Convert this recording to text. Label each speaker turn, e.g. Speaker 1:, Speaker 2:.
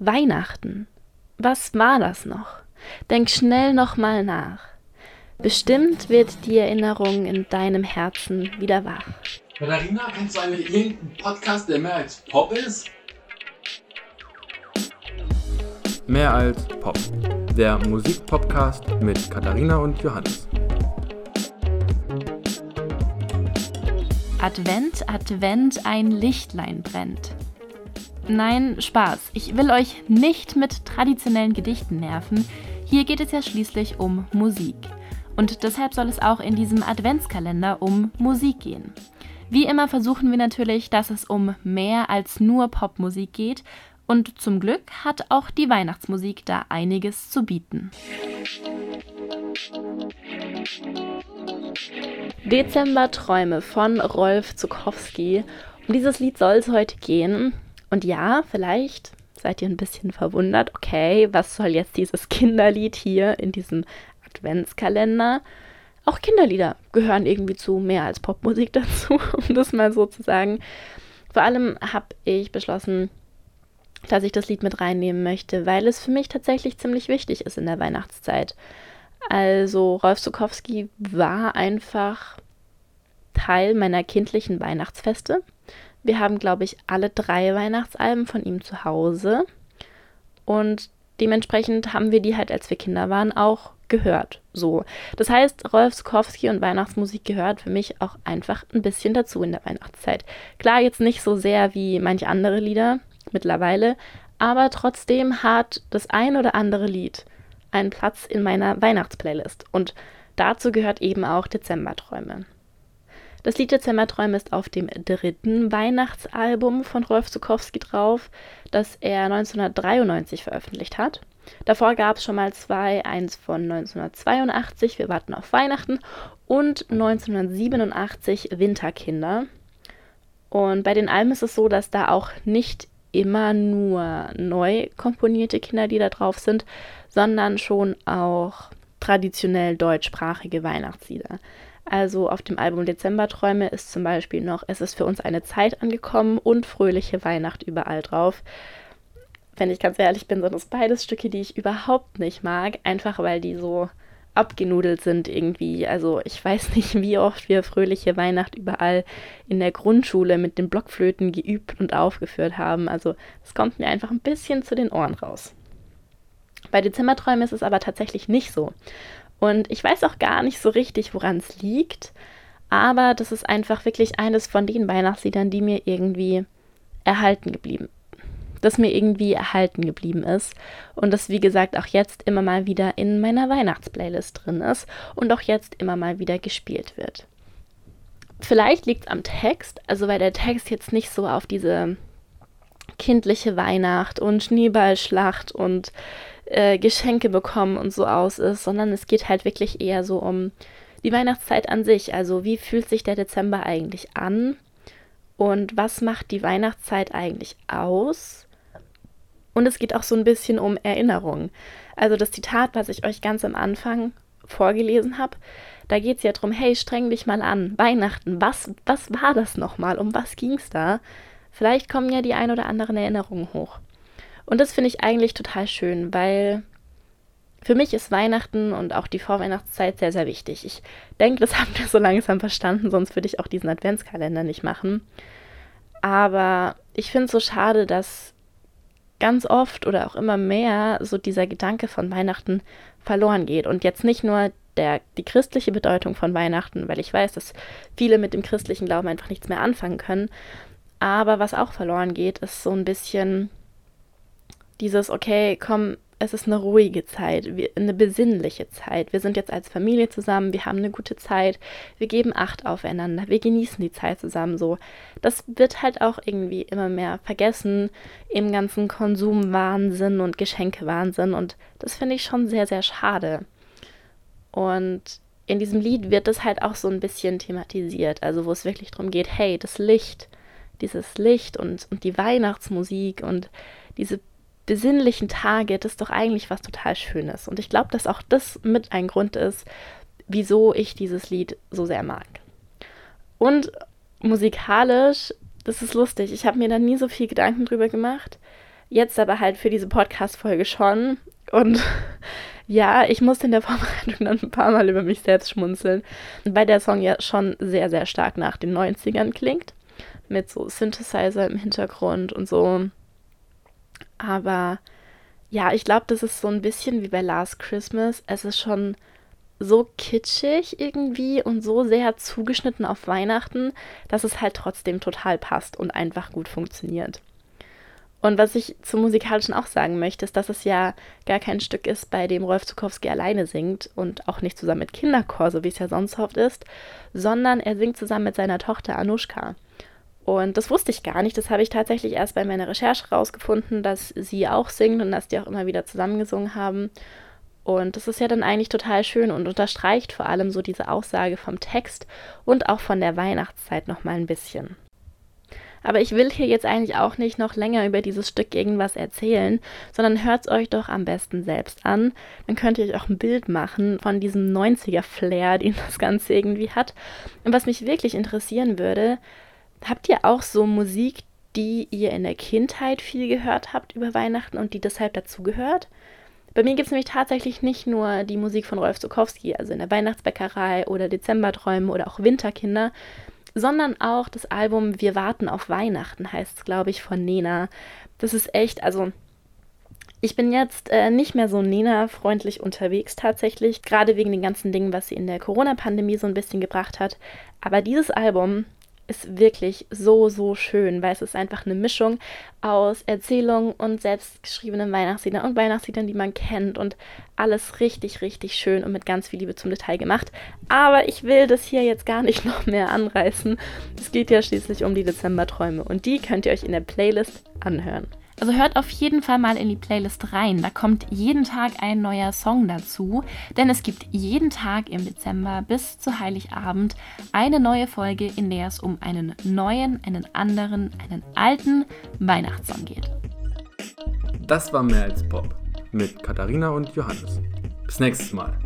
Speaker 1: Weihnachten. Was war das noch? Denk schnell nochmal nach. Bestimmt wird die Erinnerung in deinem Herzen wieder wach.
Speaker 2: Katharina, kennst du eigentlich irgendeinen Podcast, der mehr als Pop ist?
Speaker 3: Mehr als Pop. Der Musikpodcast mit Katharina und Johannes.
Speaker 1: Advent, Advent, ein Lichtlein brennt. Nein, Spaß. Ich will euch nicht mit traditionellen Gedichten nerven. Hier geht es ja schließlich um Musik. Und deshalb soll es auch in diesem Adventskalender um Musik gehen. Wie immer versuchen wir natürlich, dass es um mehr als nur Popmusik geht. Und zum Glück hat auch die Weihnachtsmusik da einiges zu bieten. Dezemberträume von Rolf Zukowski. Um dieses Lied soll es heute gehen. Und ja, vielleicht seid ihr ein bisschen verwundert, okay, was soll jetzt dieses Kinderlied hier in diesem Adventskalender? Auch Kinderlieder gehören irgendwie zu mehr als Popmusik dazu, um das mal so zu sagen. Vor allem habe ich beschlossen, dass ich das Lied mit reinnehmen möchte, weil es für mich tatsächlich ziemlich wichtig ist in der Weihnachtszeit. Also Rolf Zukowski war einfach Teil meiner kindlichen Weihnachtsfeste. Wir haben, glaube ich, alle drei Weihnachtsalben von ihm zu Hause. Und dementsprechend haben wir die halt, als wir Kinder waren, auch gehört. So. Das heißt, Rolf Skowski und Weihnachtsmusik gehört für mich auch einfach ein bisschen dazu in der Weihnachtszeit. Klar, jetzt nicht so sehr wie manche andere Lieder mittlerweile, aber trotzdem hat das ein oder andere Lied einen Platz in meiner Weihnachtsplaylist. Und dazu gehört eben auch Dezemberträume. Das Lied Dezemberträume ist auf dem dritten Weihnachtsalbum von Rolf Zukowski drauf, das er 1993 veröffentlicht hat. Davor gab es schon mal zwei, eins von 1982, Wir warten auf Weihnachten, und 1987 Winterkinder. Und bei den Alben ist es so, dass da auch nicht immer nur neu komponierte Kinderlieder drauf sind, sondern schon auch traditionell deutschsprachige Weihnachtslieder. Also auf dem Album Dezemberträume ist zum Beispiel noch Es ist für uns eine Zeit angekommen und Fröhliche Weihnacht überall drauf. Wenn ich ganz ehrlich bin, sind das beides Stücke, die ich überhaupt nicht mag, einfach weil die so abgenudelt sind irgendwie. Also ich weiß nicht, wie oft wir Fröhliche Weihnacht überall in der Grundschule mit den Blockflöten geübt und aufgeführt haben. Also es kommt mir einfach ein bisschen zu den Ohren raus. Bei Dezemberträumen ist es aber tatsächlich nicht so. Und ich weiß auch gar nicht so richtig, woran es liegt, aber das ist einfach wirklich eines von den Weihnachtsliedern, die mir irgendwie erhalten geblieben das mir irgendwie erhalten geblieben ist und das wie gesagt auch jetzt immer mal wieder in meiner Weihnachtsplaylist drin ist und auch jetzt immer mal wieder gespielt wird. Vielleicht liegt es am Text, also weil der Text jetzt nicht so auf diese kindliche Weihnacht und Schneeballschlacht und äh, Geschenke bekommen und so aus ist, sondern es geht halt wirklich eher so um die Weihnachtszeit an sich. Also wie fühlt sich der Dezember eigentlich an? Und was macht die Weihnachtszeit eigentlich aus? Und es geht auch so ein bisschen um Erinnerung. Also das Zitat, was ich euch ganz am Anfang vorgelesen habe, da geht es ja darum, hey, streng dich mal an, Weihnachten, was, was war das nochmal, um was ging es da? Vielleicht kommen ja die ein oder anderen Erinnerungen hoch. Und das finde ich eigentlich total schön, weil für mich ist Weihnachten und auch die Vorweihnachtszeit sehr, sehr wichtig. Ich denke, das haben wir so langsam verstanden, sonst würde ich auch diesen Adventskalender nicht machen. Aber ich finde es so schade, dass ganz oft oder auch immer mehr so dieser Gedanke von Weihnachten verloren geht. Und jetzt nicht nur der, die christliche Bedeutung von Weihnachten, weil ich weiß, dass viele mit dem christlichen Glauben einfach nichts mehr anfangen können. Aber was auch verloren geht, ist so ein bisschen dieses, okay, komm, es ist eine ruhige Zeit, eine besinnliche Zeit. Wir sind jetzt als Familie zusammen, wir haben eine gute Zeit, wir geben Acht aufeinander, wir genießen die Zeit zusammen so. Das wird halt auch irgendwie immer mehr vergessen im ganzen Konsumwahnsinn und Geschenkewahnsinn und das finde ich schon sehr, sehr schade. Und in diesem Lied wird das halt auch so ein bisschen thematisiert, also wo es wirklich darum geht, hey, das Licht, dieses Licht und, und die Weihnachtsmusik und diese besinnlichen Tage, das ist doch eigentlich was total Schönes. Und ich glaube, dass auch das mit ein Grund ist, wieso ich dieses Lied so sehr mag. Und musikalisch, das ist lustig, ich habe mir da nie so viel Gedanken drüber gemacht. Jetzt aber halt für diese Podcast-Folge schon. Und ja, ich musste in der Vorbereitung dann ein paar Mal über mich selbst schmunzeln, weil der Song ja schon sehr, sehr stark nach den 90ern klingt. Mit so Synthesizer im Hintergrund und so. Aber ja, ich glaube, das ist so ein bisschen wie bei Last Christmas. Es ist schon so kitschig irgendwie und so sehr zugeschnitten auf Weihnachten, dass es halt trotzdem total passt und einfach gut funktioniert. Und was ich zum Musikalischen auch sagen möchte, ist, dass es ja gar kein Stück ist, bei dem Rolf Zukowski alleine singt und auch nicht zusammen mit Kinderchor, so wie es ja sonst oft ist, sondern er singt zusammen mit seiner Tochter Anushka. Und das wusste ich gar nicht. Das habe ich tatsächlich erst bei meiner Recherche rausgefunden, dass sie auch singt und dass die auch immer wieder zusammengesungen haben. Und das ist ja dann eigentlich total schön und unterstreicht vor allem so diese Aussage vom Text und auch von der Weihnachtszeit nochmal ein bisschen. Aber ich will hier jetzt eigentlich auch nicht noch länger über dieses Stück irgendwas erzählen, sondern hört es euch doch am besten selbst an. Dann könnt ihr euch auch ein Bild machen von diesem 90er-Flair, den das Ganze irgendwie hat. Und was mich wirklich interessieren würde, habt ihr auch so Musik, die ihr in der Kindheit viel gehört habt über Weihnachten und die deshalb dazugehört? Bei mir gibt es nämlich tatsächlich nicht nur die Musik von Rolf Zukowski, also in der Weihnachtsbäckerei oder Dezemberträume oder auch Winterkinder, sondern auch das Album Wir warten auf Weihnachten heißt es, glaube ich, von Nena. Das ist echt, also ich bin jetzt äh, nicht mehr so Nena-freundlich unterwegs tatsächlich, gerade wegen den ganzen Dingen, was sie in der Corona-Pandemie so ein bisschen gebracht hat. Aber dieses Album ist wirklich so, so schön, weil es ist einfach eine Mischung aus Erzählungen und selbstgeschriebenen Weihnachtsliedern und Weihnachtsliedern, die man kennt und alles richtig, richtig schön und mit ganz viel Liebe zum Detail gemacht. Aber ich will das hier jetzt gar nicht noch mehr anreißen. Es geht ja schließlich um die Dezemberträume und die könnt ihr euch in der Playlist anhören.
Speaker 4: Also hört auf jeden Fall mal in die Playlist rein. Da kommt jeden Tag ein neuer Song dazu. Denn es gibt jeden Tag im Dezember bis zu Heiligabend eine neue Folge, in der es um einen neuen, einen anderen, einen alten Weihnachtssong geht.
Speaker 3: Das war mehr als Pop mit Katharina und Johannes. Bis nächstes Mal.